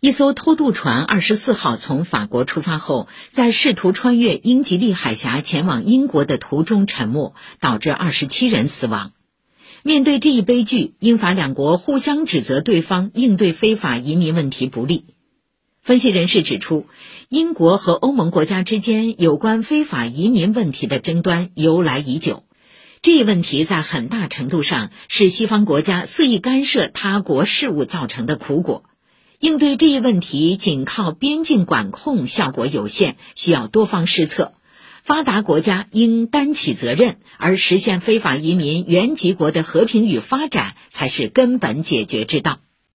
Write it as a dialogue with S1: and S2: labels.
S1: 一艘偷渡船二十四号从法国出发后，在试图穿越英吉利海峡前往英国的途中沉没，导致二十七人死亡。面对这一悲剧，英法两国互相指责对方应对非法移民问题不利。分析人士指出，英国和欧盟国家之间有关非法移民问题的争端由来已久，这一问题在很大程度上是西方国家肆意干涉他国事务造成的苦果。应对这一问题，仅靠边境管控效果有限，需要多方施策。发达国家应担起责任，而实现非法移民原籍国的和平与发展，才是根本解决之道。